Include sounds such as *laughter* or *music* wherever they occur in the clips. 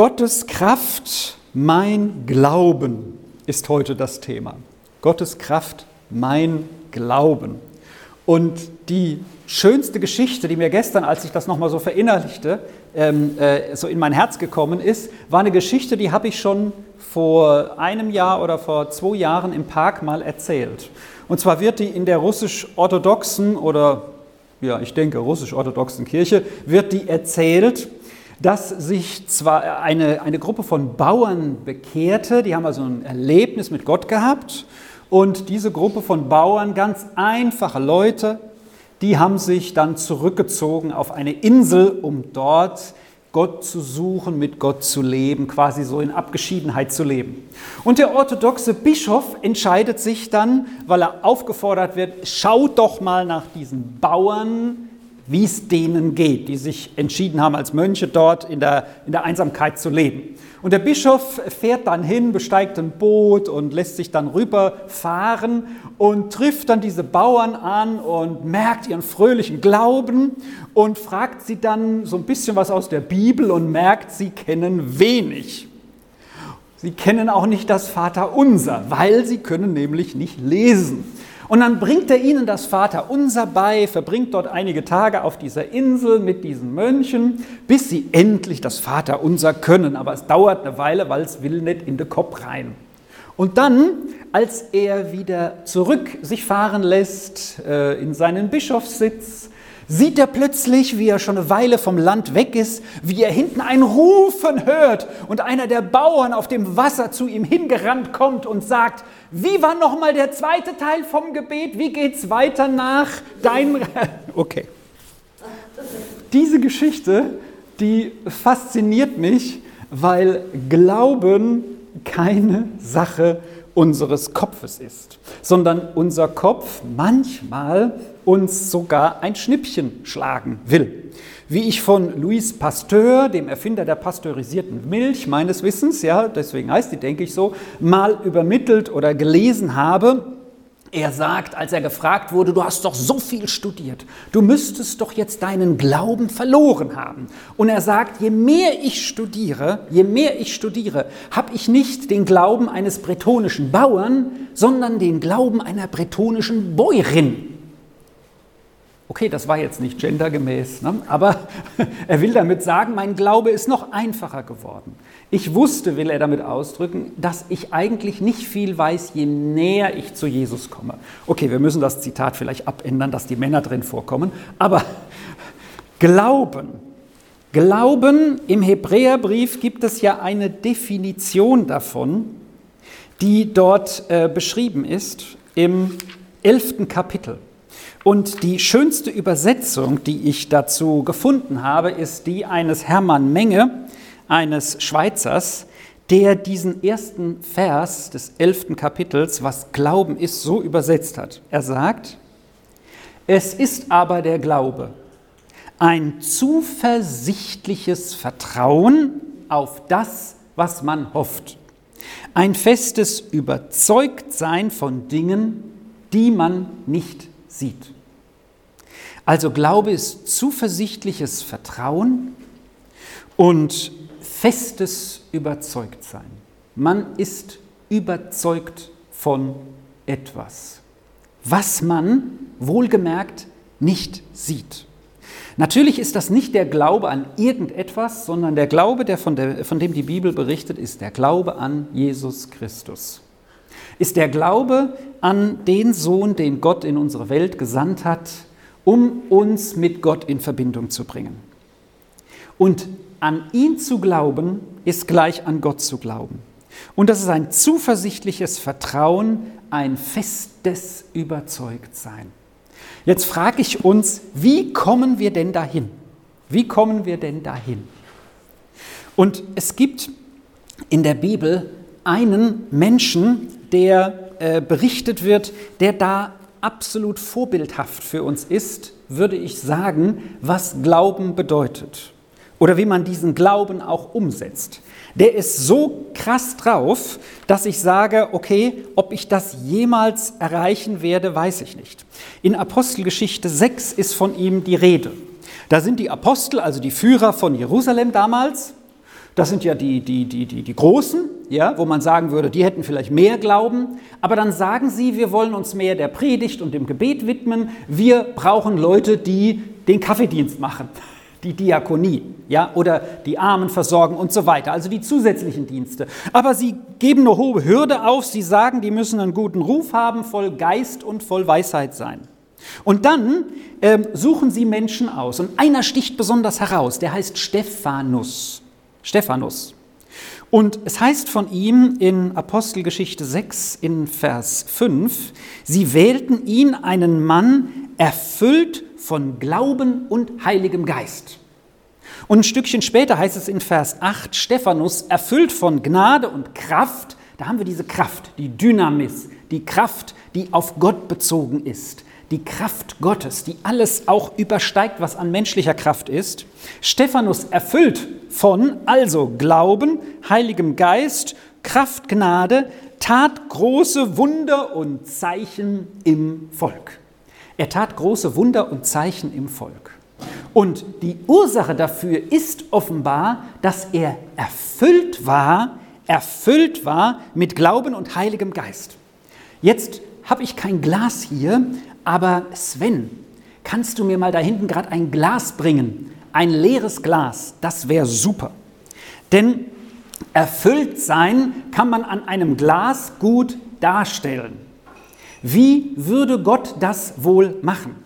Gottes Kraft, mein Glauben ist heute das Thema. Gottes Kraft, mein Glauben. Und die schönste Geschichte, die mir gestern, als ich das nochmal so verinnerlichte, ähm, äh, so in mein Herz gekommen ist, war eine Geschichte, die habe ich schon vor einem Jahr oder vor zwei Jahren im Park mal erzählt. Und zwar wird die in der russisch-orthodoxen oder ja, ich denke russisch-orthodoxen Kirche, wird die erzählt, dass sich zwar eine, eine Gruppe von Bauern bekehrte, die haben also ein Erlebnis mit Gott gehabt und diese Gruppe von Bauern, ganz einfache Leute, die haben sich dann zurückgezogen auf eine Insel, um dort Gott zu suchen, mit Gott zu leben, quasi so in Abgeschiedenheit zu leben. Und der orthodoxe Bischof entscheidet sich dann, weil er aufgefordert wird, schaut doch mal nach diesen Bauern, wie es denen geht, die sich entschieden haben, als Mönche dort in der, in der Einsamkeit zu leben. Und der Bischof fährt dann hin, besteigt ein Boot und lässt sich dann rüberfahren und trifft dann diese Bauern an und merkt ihren fröhlichen Glauben und fragt sie dann so ein bisschen was aus der Bibel und merkt, sie kennen wenig. Sie kennen auch nicht das Vaterunser, weil sie können nämlich nicht lesen. Und dann bringt er ihnen das Vaterunser bei, verbringt dort einige Tage auf dieser Insel mit diesen Mönchen, bis sie endlich das Vaterunser können. Aber es dauert eine Weile, weil es will nicht in den Kopf rein. Und dann, als er wieder zurück sich fahren lässt äh, in seinen Bischofssitz, sieht er plötzlich, wie er schon eine Weile vom Land weg ist, wie er hinten ein Rufen hört und einer der Bauern auf dem Wasser zu ihm hingerannt kommt und sagt, wie war nochmal der zweite Teil vom Gebet? Wie geht's weiter nach dein... *laughs* Okay. Diese Geschichte, die fasziniert mich, weil Glauben keine Sache unseres Kopfes ist, sondern unser Kopf manchmal uns sogar ein Schnippchen schlagen will. Wie ich von Louis Pasteur, dem Erfinder der pasteurisierten Milch, meines Wissens, ja, deswegen heißt die, denke ich so, mal übermittelt oder gelesen habe, er sagt, als er gefragt wurde, du hast doch so viel studiert, du müsstest doch jetzt deinen Glauben verloren haben. Und er sagt, je mehr ich studiere, je mehr ich studiere, habe ich nicht den Glauben eines bretonischen Bauern, sondern den Glauben einer bretonischen Bäuerin. Okay, das war jetzt nicht gendergemäß, ne? aber *laughs* er will damit sagen, mein Glaube ist noch einfacher geworden. Ich wusste, will er damit ausdrücken, dass ich eigentlich nicht viel weiß, je näher ich zu Jesus komme. Okay, wir müssen das Zitat vielleicht abändern, dass die Männer drin vorkommen, aber *laughs* Glauben. Glauben im Hebräerbrief gibt es ja eine Definition davon, die dort äh, beschrieben ist im elften Kapitel. Und die schönste Übersetzung, die ich dazu gefunden habe, ist die eines Hermann Menge, eines Schweizers, der diesen ersten Vers des elften Kapitels, was Glauben ist, so übersetzt hat. Er sagt, es ist aber der Glaube, ein zuversichtliches Vertrauen auf das, was man hofft, ein festes Überzeugtsein von Dingen, die man nicht sieht. Also Glaube ist zuversichtliches Vertrauen und festes Überzeugtsein. Man ist überzeugt von etwas, was man wohlgemerkt nicht sieht. Natürlich ist das nicht der Glaube an irgendetwas, sondern der Glaube, der von, der, von dem die Bibel berichtet, ist der Glaube an Jesus Christus ist der Glaube an den Sohn, den Gott in unsere Welt gesandt hat, um uns mit Gott in Verbindung zu bringen. Und an ihn zu glauben, ist gleich an Gott zu glauben. Und das ist ein zuversichtliches Vertrauen, ein festes Überzeugtsein. Jetzt frage ich uns, wie kommen wir denn dahin? Wie kommen wir denn dahin? Und es gibt in der Bibel einen Menschen, der äh, berichtet wird, der da absolut vorbildhaft für uns ist, würde ich sagen, was Glauben bedeutet oder wie man diesen Glauben auch umsetzt. Der ist so krass drauf, dass ich sage, okay, ob ich das jemals erreichen werde, weiß ich nicht. In Apostelgeschichte 6 ist von ihm die Rede. Da sind die Apostel, also die Führer von Jerusalem damals, Das sind ja die, die, die, die, die Großen, ja, wo man sagen würde, die hätten vielleicht mehr Glauben. Aber dann sagen sie, wir wollen uns mehr der Predigt und dem Gebet widmen. Wir brauchen Leute, die den Kaffeedienst machen, *laughs* die Diakonie, ja, oder die Armen versorgen und so weiter. Also die zusätzlichen Dienste. Aber sie geben eine hohe Hürde auf. Sie sagen, die müssen einen guten Ruf haben, voll Geist und voll Weisheit sein. Und dann ähm, suchen sie Menschen aus. Und einer sticht besonders heraus, der heißt Stephanus. Stephanus. Und es heißt von ihm in Apostelgeschichte 6 in Vers 5, sie wählten ihn einen Mann erfüllt von Glauben und Heiligem Geist. Und ein Stückchen später heißt es in Vers 8, Stephanus erfüllt von Gnade und Kraft, da haben wir diese Kraft, die Dynamis, die Kraft, die auf Gott bezogen ist die Kraft Gottes, die alles auch übersteigt, was an menschlicher Kraft ist. Stephanus erfüllt von, also Glauben, Heiligem Geist, Kraft, Gnade, tat große Wunder und Zeichen im Volk. Er tat große Wunder und Zeichen im Volk. Und die Ursache dafür ist offenbar, dass er erfüllt war, erfüllt war mit Glauben und Heiligem Geist. Jetzt habe ich kein Glas hier, aber Sven, kannst du mir mal da hinten gerade ein Glas bringen? Ein leeres Glas, das wäre super. Denn erfüllt sein kann man an einem Glas gut darstellen. Wie würde Gott das wohl machen?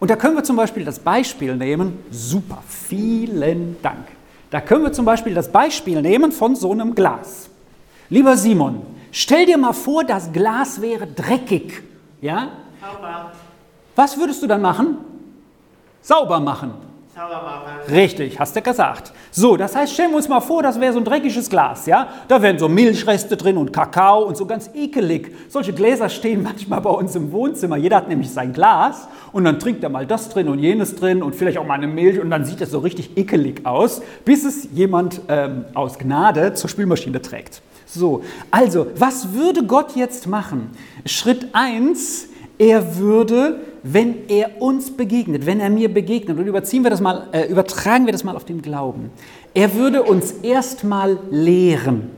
Und da können wir zum Beispiel das Beispiel nehmen, super, vielen Dank. Da können wir zum Beispiel das Beispiel nehmen von so einem Glas. Lieber Simon, stell dir mal vor, das Glas wäre dreckig. Ja? Sauber. Was würdest du dann machen? Sauber machen. Sauber machen. Richtig, hast du gesagt. So, das heißt, stellen wir uns mal vor, das wäre so ein dreckiges Glas, ja? Da wären so Milchreste drin und Kakao und so ganz ekelig. Solche Gläser stehen *laughs* manchmal bei uns im Wohnzimmer. Jeder hat nämlich sein Glas und dann trinkt er mal das drin und jenes drin und vielleicht auch mal eine Milch und dann sieht es so richtig ekelig aus, bis es jemand ähm, aus Gnade zur Spülmaschine trägt. So, also, was würde Gott jetzt machen? Schritt 1, er würde, wenn er uns begegnet, wenn er mir begegnet, und überziehen wir das mal, äh, übertragen wir das mal auf den Glauben, er würde uns erstmal lehren,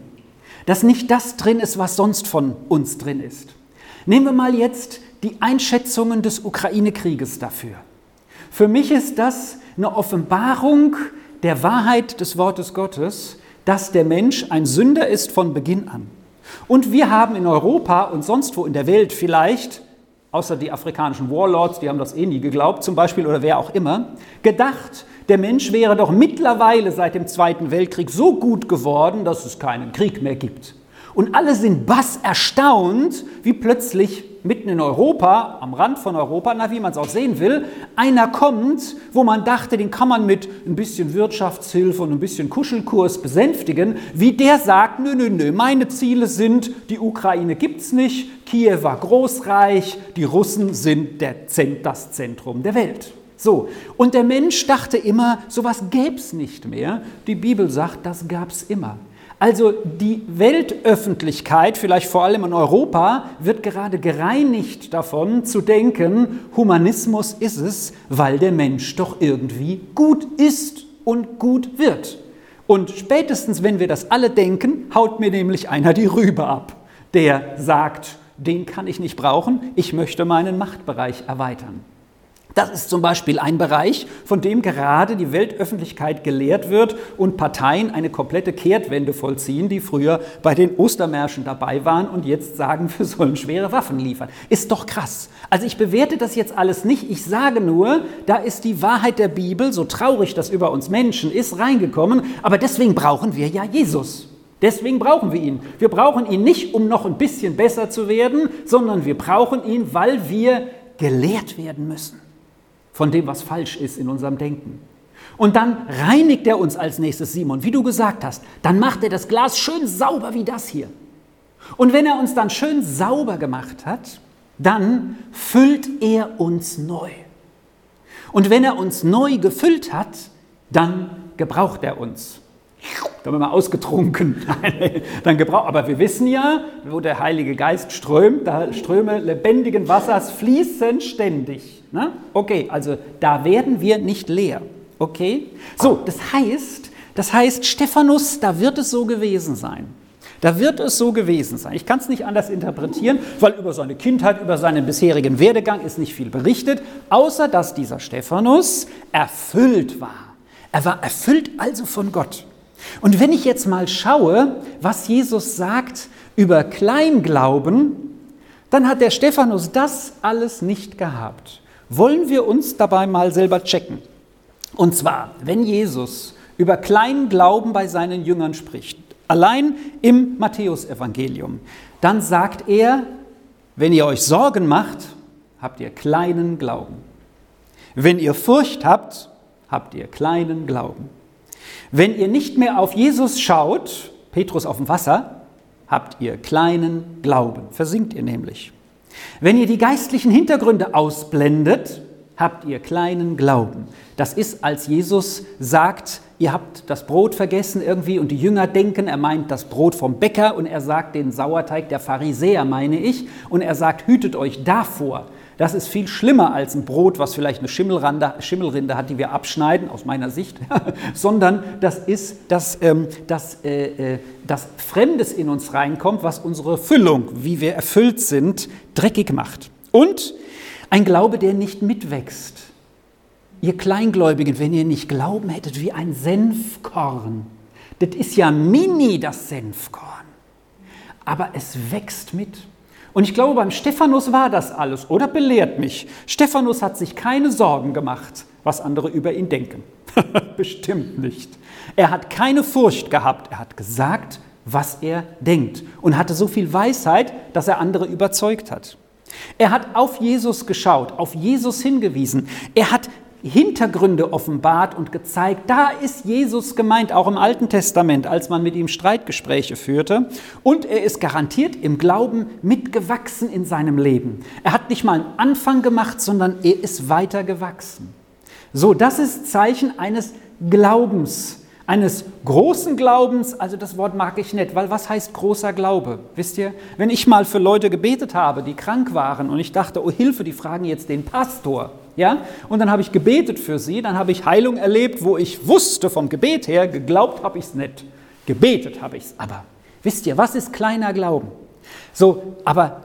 dass nicht das drin ist, was sonst von uns drin ist. Nehmen wir mal jetzt die Einschätzungen des Ukraine-Krieges dafür. Für mich ist das eine Offenbarung der Wahrheit des Wortes Gottes, dass der Mensch ein Sünder ist von Beginn an. Und wir haben in Europa und sonst wo in der Welt vielleicht außer die afrikanischen Warlords, die haben das eh nie geglaubt zum Beispiel oder wer auch immer, gedacht, der Mensch wäre doch mittlerweile seit dem Zweiten Weltkrieg so gut geworden, dass es keinen Krieg mehr gibt. Und alle sind bass erstaunt, wie plötzlich mitten in Europa, am Rand von Europa, na wie man es auch sehen will, einer kommt, wo man dachte, den kann man mit ein bisschen Wirtschaftshilfe und ein bisschen Kuschelkurs besänftigen, wie der sagt, nö, nö, nö, meine Ziele sind, die Ukraine gibt es nicht, Kiew war Großreich, die Russen sind der, das Zentrum der Welt. So, und der Mensch dachte immer, sowas gäbe es nicht mehr. Die Bibel sagt, das gab es immer. Also die Weltöffentlichkeit, vielleicht vor allem in Europa, wird gerade gereinigt davon zu denken, Humanismus ist es, weil der Mensch doch irgendwie gut ist und gut wird. Und spätestens, wenn wir das alle denken, haut mir nämlich einer die Rübe ab, der sagt, den kann ich nicht brauchen, ich möchte meinen Machtbereich erweitern. Das ist zum Beispiel ein Bereich, von dem gerade die Weltöffentlichkeit gelehrt wird und Parteien eine komplette Kehrtwende vollziehen, die früher bei den Ostermärschen dabei waren und jetzt sagen, *laughs* wir sollen schwere Waffen liefern. Ist doch krass. Also ich bewerte das jetzt alles nicht. Ich sage nur, da ist die Wahrheit der Bibel, so traurig das über uns Menschen ist, reingekommen. Aber deswegen brauchen wir ja Jesus. Deswegen brauchen wir ihn. Wir brauchen ihn nicht, um noch ein bisschen besser zu werden, sondern wir brauchen ihn, weil wir gelehrt werden müssen von dem, was falsch ist in unserem Denken. Und dann reinigt er uns als nächstes, Simon, wie du gesagt hast. Dann macht er das Glas schön sauber wie das hier. Und wenn er uns dann schön sauber gemacht hat, dann füllt er uns neu. Und wenn er uns neu gefüllt hat, dann gebraucht er uns. Da haben wir mal ausgetrunken. *laughs* dann gebraucht. Aber wir wissen ja, wo der Heilige Geist strömt, da Ströme lebendigen Wassers fließen ständig. Ne? Okay, also da werden wir nicht leer. Okay? So, das heißt, Das heißt, Stephanus, da wird es so gewesen sein. Da wird es so gewesen sein. Ich kann es nicht anders interpretieren, weil über seine Kindheit, über seinen bisherigen Werdegang ist nicht viel berichtet, außer dass dieser Stephanus erfüllt war. Er war erfüllt also von Gott. Und wenn ich jetzt mal schaue, was Jesus sagt über Kleinglauben, dann hat der Stephanus das alles nicht gehabt. Wollen wir uns dabei mal selber checken? Und zwar, wenn Jesus über kleinen Glauben bei seinen Jüngern spricht, allein im Matthäusevangelium, dann sagt er, wenn ihr euch Sorgen macht, habt ihr kleinen Glauben. Wenn ihr Furcht habt, habt ihr kleinen Glauben. Wenn ihr nicht mehr auf Jesus schaut, Petrus auf dem Wasser, habt ihr kleinen Glauben, versinkt ihr nämlich. Wenn ihr die geistlichen Hintergründe ausblendet, habt ihr kleinen Glauben. Das ist, als Jesus sagt, ihr habt das Brot vergessen irgendwie und die Jünger denken, er meint das Brot vom Bäcker und er sagt den Sauerteig der Pharisäer, meine ich, und er sagt, hütet euch davor. Das ist viel schlimmer als ein Brot, was vielleicht eine Schimmelrinde hat, die wir abschneiden, aus meiner Sicht, *laughs* sondern das ist, dass, ähm, dass, äh, äh, dass Fremdes in uns reinkommt, was unsere Füllung, wie wir erfüllt sind, dreckig macht. Und ein Glaube, der nicht mitwächst. Ihr Kleingläubigen, wenn ihr nicht Glauben hättet wie ein Senfkorn, das ist ja mini, das Senfkorn, aber es wächst mit. Und ich glaube, beim Stephanus war das alles, oder belehrt mich. Stephanus hat sich keine Sorgen gemacht, was andere über ihn denken. *laughs* Bestimmt nicht. Er hat keine Furcht gehabt. Er hat gesagt, was er denkt und hatte so viel Weisheit, dass er andere überzeugt hat. Er hat auf Jesus geschaut, auf Jesus hingewiesen. Er hat Hintergründe offenbart und gezeigt, da ist Jesus gemeint, auch im Alten Testament, als man mit ihm Streitgespräche führte. Und er ist garantiert im Glauben mitgewachsen in seinem Leben. Er hat nicht mal einen Anfang gemacht, sondern er ist weiter gewachsen. So, das ist Zeichen eines Glaubens eines großen Glaubens, also das Wort mag ich nicht, weil was heißt großer Glaube? Wisst ihr, wenn ich mal für Leute gebetet habe, die krank waren und ich dachte, oh Hilfe, die fragen jetzt den Pastor, ja? Und dann habe ich gebetet für sie, dann habe ich Heilung erlebt, wo ich wusste vom Gebet her, geglaubt habe ich es nicht. Gebetet habe ich es aber. Wisst ihr, was ist kleiner Glauben? So, aber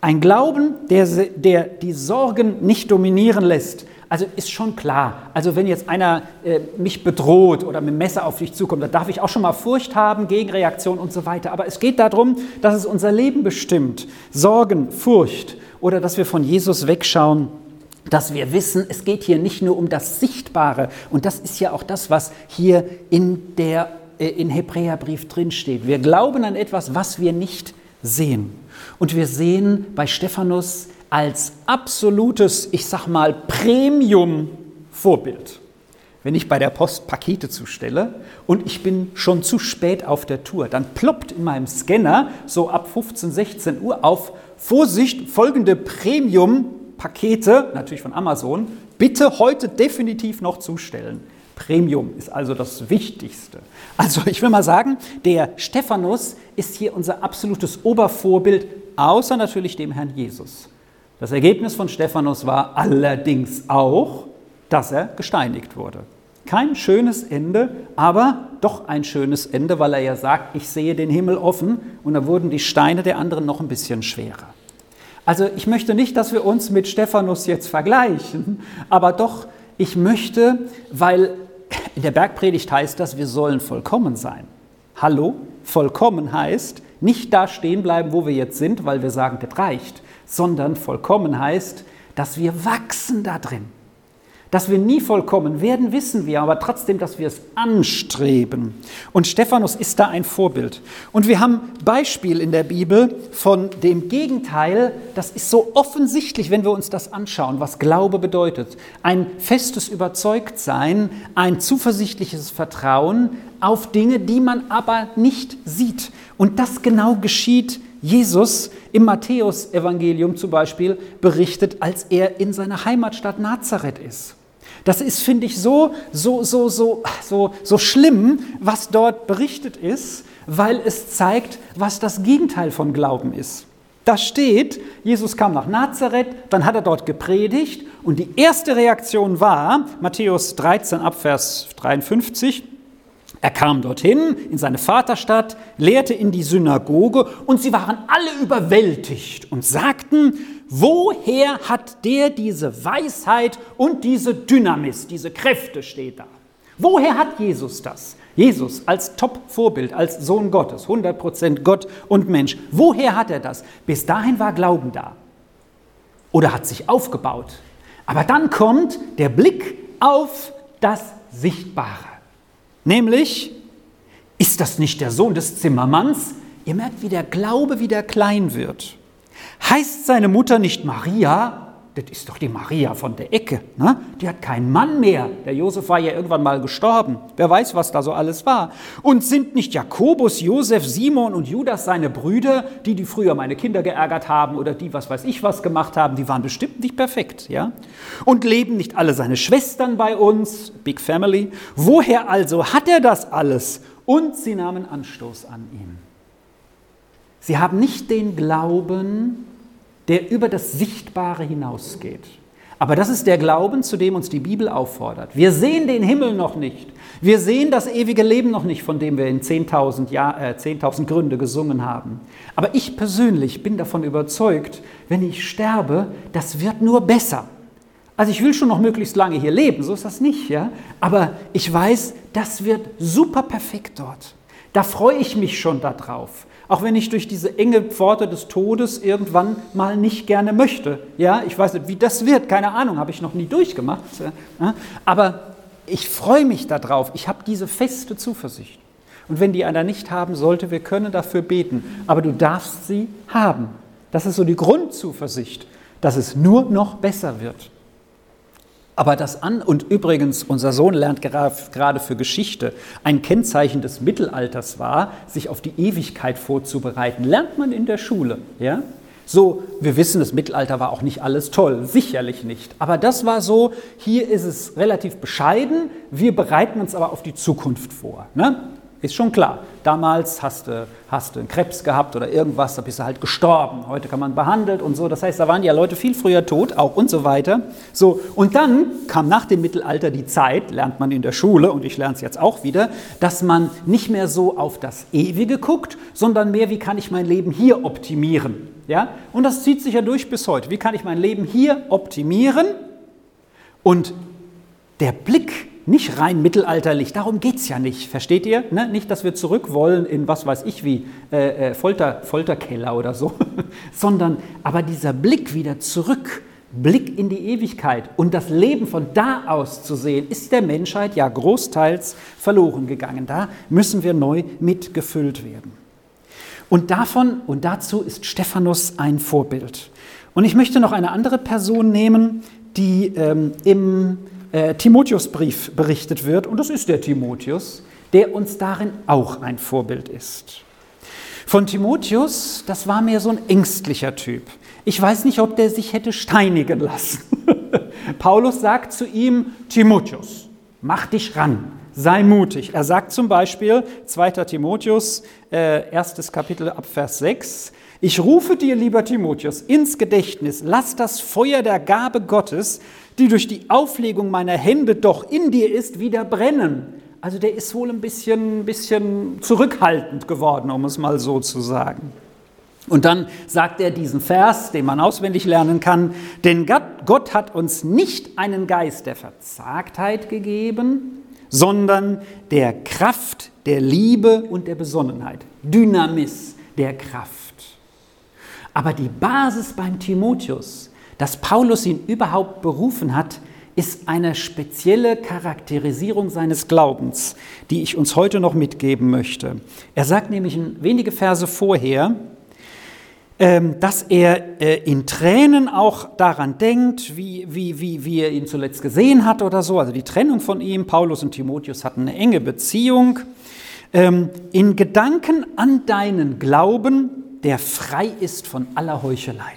ein Glauben, der, der die Sorgen nicht dominieren lässt, also ist schon klar. Also wenn jetzt einer äh, mich bedroht oder mit dem Messer auf dich zukommt, da darf ich auch schon mal Furcht haben, Gegenreaktion und so weiter. Aber es geht darum, dass es unser Leben bestimmt. Sorgen, Furcht oder dass wir von Jesus wegschauen dass wir wissen, es geht hier nicht nur um das Sichtbare. Und das ist ja auch das, was hier in der äh, in Hebräerbrief drinsteht. Wir glauben an etwas, was wir nicht sehen. Und wir sehen bei Stephanus als absolutes, ich sag mal, Premium-Vorbild. Wenn ich bei der Post Pakete zustelle und ich bin schon zu spät auf der Tour, dann ploppt in meinem Scanner so ab 15, 16 Uhr auf Vorsicht folgende Premium-Pakete, natürlich von Amazon, bitte heute definitiv noch zustellen. Premium ist also das Wichtigste. Also ich will mal sagen, der Stephanus ist hier unser absolutes Obervorbild, außer natürlich dem Herrn Jesus. Das Ergebnis von Stephanus war allerdings auch, dass er gesteinigt wurde. Kein schönes Ende, aber doch ein schönes Ende, weil er ja sagt, ich sehe den Himmel offen und da wurden die Steine der anderen noch ein bisschen schwerer. Also ich möchte nicht, dass wir uns mit Stephanus jetzt vergleichen, aber doch, ich möchte, weil in der Bergpredigt heißt das, wir sollen vollkommen sein. Hallo, vollkommen heißt, nicht da stehen bleiben, wo wir jetzt sind, weil wir sagen, das reicht, sondern vollkommen heißt, dass wir wachsen da drin. Dass wir nie vollkommen werden, wissen wir, aber trotzdem, dass wir es anstreben. Und Stephanus ist da ein Vorbild. Und wir haben Beispiel in der Bibel von dem Gegenteil. Das ist so offensichtlich, wenn wir uns das anschauen, was Glaube bedeutet. Ein festes Überzeugtsein, ein zuversichtliches Vertrauen auf Dinge, die man aber nicht sieht. Und das genau geschieht Jesus im Matthäusevangelium zum Beispiel berichtet, als er in seiner Heimatstadt Nazareth ist. Das ist, finde ich, so, so, so, so, so, so schlimm, was dort berichtet ist, weil es zeigt, was das Gegenteil von Glauben ist. Da steht, Jesus kam nach Nazareth, dann hat er dort gepredigt und die erste Reaktion war, Matthäus 13 Abvers 53, Er kam dorthin in seine Vaterstadt, lehrte in die Synagoge und sie waren alle überwältigt und sagten, woher hat der diese Weisheit und diese Dynamis, diese Kräfte steht da? Woher hat Jesus das? Jesus als Top-Vorbild, als Sohn Gottes, 100% Gott und Mensch. Woher hat er das? Bis dahin war Glauben da. Oder hat sich aufgebaut. Aber dann kommt der Blick auf das Sichtbare. Nämlich, ist das nicht der Sohn des Zimmermanns? Ihr merkt, wie der Glaube wieder klein wird. Heißt seine Mutter nicht Maria? Das ist doch die Maria von der Ecke. Ne? Die hat keinen Mann mehr. Der Josef war ja irgendwann mal gestorben. Wer weiß, was da so alles war. Und sind nicht Jakobus, Josef, Simon und Judas seine Brüder, die, die früher meine Kinder geärgert haben oder die, was weiß ich, was gemacht haben, die waren bestimmt nicht perfekt. Ja? Und leben nicht alle seine Schwestern bei uns? Big Family. Woher also hat er das alles? Und sie nahmen Anstoß an ihm. Sie haben nicht den Glauben, der über das Sichtbare hinausgeht. Aber das ist der Glauben, zu dem uns die Bibel auffordert. Wir sehen den Himmel noch nicht. Wir sehen das ewige Leben noch nicht, von dem wir in 10.000 äh, 10 Gründe gesungen haben. Aber ich persönlich bin davon überzeugt, wenn ich sterbe, das wird nur besser. Also ich will schon noch möglichst lange hier leben, so ist das nicht, ja. Aber ich weiß, das wird super perfekt dort. Da freue ich mich schon darauf. Auch wenn ich durch diese enge Pforte des Todes irgendwann mal nicht gerne möchte. Ja, ich weiß nicht, wie das wird, keine Ahnung, habe ich noch nie durchgemacht. Aber ich freue mich darauf. Ich habe diese feste Zuversicht. Und wenn die einer nicht haben sollte, wir können dafür beten. Aber du darfst sie haben. Das ist so die Grundzuversicht, dass es nur noch besser wird. Aber das an, und übrigens, unser Sohn lernt gerade für Geschichte, ein Kennzeichen des Mittelalters war, sich auf die Ewigkeit vorzubereiten. Lernt man in der Schule, ja? So, wir wissen, das Mittelalter war auch nicht alles toll, sicherlich nicht. Aber das war so, hier ist es relativ bescheiden, wir bereiten uns aber auf die Zukunft vor. Ne? Ist schon klar. Damals hast du, hast du einen Krebs gehabt oder irgendwas, da bist du halt gestorben. Heute kann man behandelt und so. Das heißt, da waren ja Leute viel früher tot, auch und so weiter. So, und dann kam nach dem Mittelalter die Zeit, lernt man in der Schule, und ich lerne es jetzt auch wieder, dass man nicht mehr so auf das Ewige guckt, sondern mehr, wie kann ich mein Leben hier optimieren. Ja? Und das zieht sich ja durch bis heute. Wie kann ich mein Leben hier optimieren? Und der Blick nicht rein mittelalterlich, darum geht es ja nicht, versteht ihr? Ne? Nicht, dass wir zurück wollen in was weiß ich wie äh, äh Folter, Folterkeller oder so, *laughs* sondern aber dieser Blick wieder zurück, Blick in die Ewigkeit und das Leben von da aus zu sehen, ist der Menschheit ja großteils verloren gegangen. Da müssen wir neu mitgefüllt werden. Und davon und dazu ist Stephanus ein Vorbild. Und ich möchte noch eine andere Person nehmen, die ähm, im äh, Timotheusbrief berichtet wird, und das ist der Timotheus, der uns darin auch ein Vorbild ist. Von Timotheus, das war mehr so ein ängstlicher Typ. Ich weiß nicht, ob der sich hätte steinigen lassen. *laughs* Paulus sagt zu ihm, Timotheus, mach dich ran, sei mutig. Er sagt zum Beispiel, 2. Timotheus, äh, erstes Kapitel ab Vers 6, ich rufe dir, lieber Timotheus, ins Gedächtnis, lass das Feuer der Gabe Gottes, die durch die Auflegung meiner Hände doch in dir ist, wieder brennen. Also der ist wohl ein bisschen, bisschen zurückhaltend geworden, um es mal so zu sagen. Und dann sagt er diesen Vers, den man auswendig lernen kann, denn Gott hat uns nicht einen Geist der Verzagtheit gegeben, sondern der Kraft, der Liebe und der Besonnenheit. Dynamis, der Kraft. Aber die Basis beim Timotheus dass Paulus ihn überhaupt berufen hat, ist eine spezielle Charakterisierung seines Glaubens, die ich uns heute noch mitgeben möchte. Er sagt nämlich wenige Verse vorher, ähm, dass er äh, in Tränen auch daran denkt, wie, wie, wie, wie er ihn zuletzt gesehen hat oder so. Also die Trennung von ihm, Paulus und Timotheus hatten eine enge Beziehung. Ähm, in Gedanken an deinen Glauben, der frei ist von aller Heuchelei.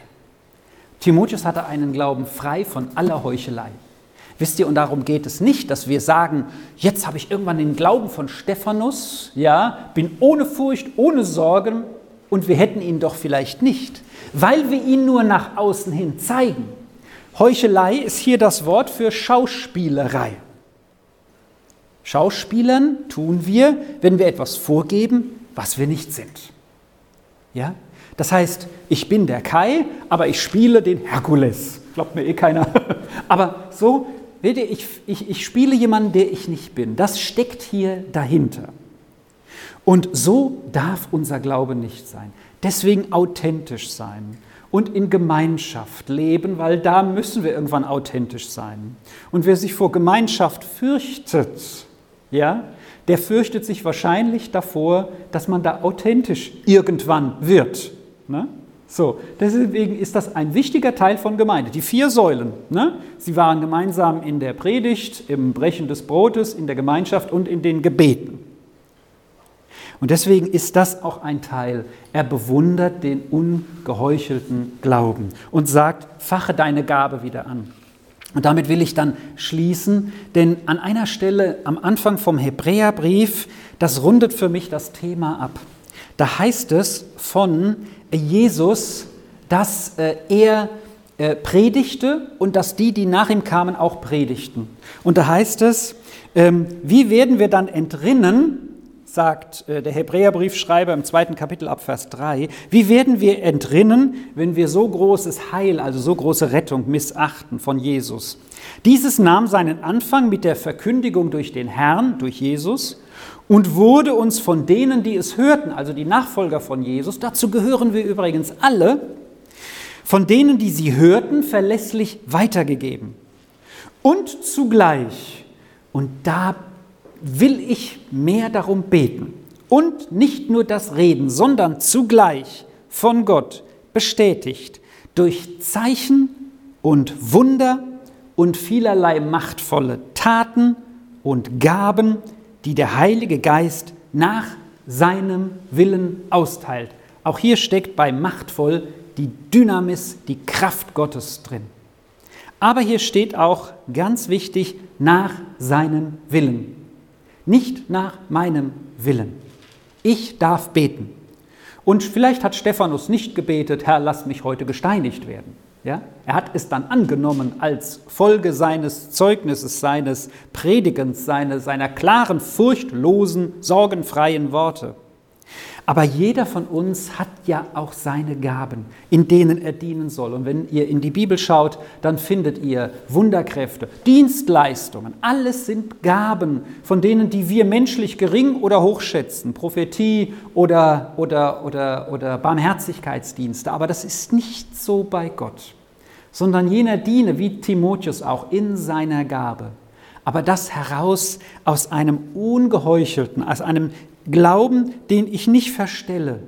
Timotheus hatte einen Glauben frei von aller Heuchelei. Wisst ihr, und darum geht es nicht, dass wir sagen, jetzt habe ich irgendwann den Glauben von Stephanus, ja, bin ohne Furcht, ohne Sorgen und wir hätten ihn doch vielleicht nicht, weil wir ihn nur nach außen hin zeigen. Heuchelei ist hier das Wort für Schauspielerei. Schauspielern tun wir, wenn wir etwas vorgeben, was wir nicht sind. Ja? Das heißt, ich bin der Kai, aber ich spiele den Herkules. Glaubt mir eh keiner. *laughs* aber so, ich, ich, ich spiele jemanden, der ich nicht bin. Das steckt hier dahinter. Und so darf unser Glaube nicht sein. Deswegen authentisch sein und in Gemeinschaft leben, weil da müssen wir irgendwann authentisch sein. Und wer sich vor Gemeinschaft fürchtet, ja, der fürchtet sich wahrscheinlich davor, dass man da authentisch irgendwann wird. Ne? So, deswegen ist das ein wichtiger Teil von Gemeinde. Die vier Säulen. Ne? Sie waren gemeinsam in der Predigt, im Brechen des Brotes, in der Gemeinschaft und in den Gebeten. Und deswegen ist das auch ein Teil. Er bewundert den ungeheuchelten Glauben und sagt, fache deine Gabe wieder an. Und damit will ich dann schließen, denn an einer Stelle am Anfang vom Hebräerbrief, das rundet für mich das Thema ab. Da heißt es von Jesus, dass äh, er äh, predigte und dass die, die nach ihm kamen, auch predigten. Und da heißt es, ähm, wie werden wir dann entrinnen, sagt äh, der Hebräerbriefschreiber im zweiten Kapitel ab Vers 3, wie werden wir entrinnen, wenn wir so großes Heil, also so große Rettung missachten von Jesus? Dieses nahm seinen Anfang mit der Verkündigung durch den Herrn, durch Jesus, und wurde uns von denen, die es hörten, also die Nachfolger von Jesus, dazu gehören wir übrigens alle, von denen, die sie hörten, verlässlich weitergegeben. Und zugleich, und da will ich mehr darum beten und nicht nur das Reden, sondern zugleich von Gott bestätigt durch Zeichen und Wunder und vielerlei machtvolle Taten und Gaben, die der Heilige Geist nach seinem Willen austeilt. Auch hier steckt bei machtvoll die Dynamis, die Kraft Gottes drin. Aber hier steht auch ganz wichtig nach seinem Willen nicht nach meinem Willen. Ich darf beten. Und vielleicht hat Stephanus nicht gebetet, Herr, lass mich heute gesteinigt werden. Ja? Er hat es dann angenommen als Folge seines Zeugnisses, seines Predigens, seine, seiner klaren, furchtlosen, sorgenfreien Worte. Aber jeder von uns hat ja auch seine Gaben, in denen er dienen soll. Und wenn ihr in die Bibel schaut, dann findet ihr Wunderkräfte, Dienstleistungen. Alles sind Gaben, von denen, die wir menschlich gering oder hoch schätzen. Prophetie oder, oder, oder, oder Barmherzigkeitsdienste. Aber das ist nicht so bei Gott, sondern jener diene, wie Timotheus auch, in seiner Gabe aber das heraus aus einem ungeheuchelten, aus einem Glauben, den ich nicht verstelle,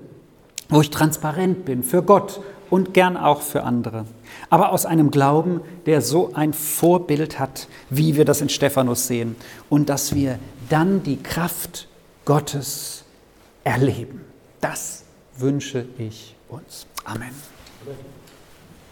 wo ich transparent bin für Gott und gern auch für andere. Aber aus einem Glauben, der so ein Vorbild hat, wie wir das in Stephanus sehen, und dass wir dann die Kraft Gottes erleben. Das wünsche ich uns. Amen.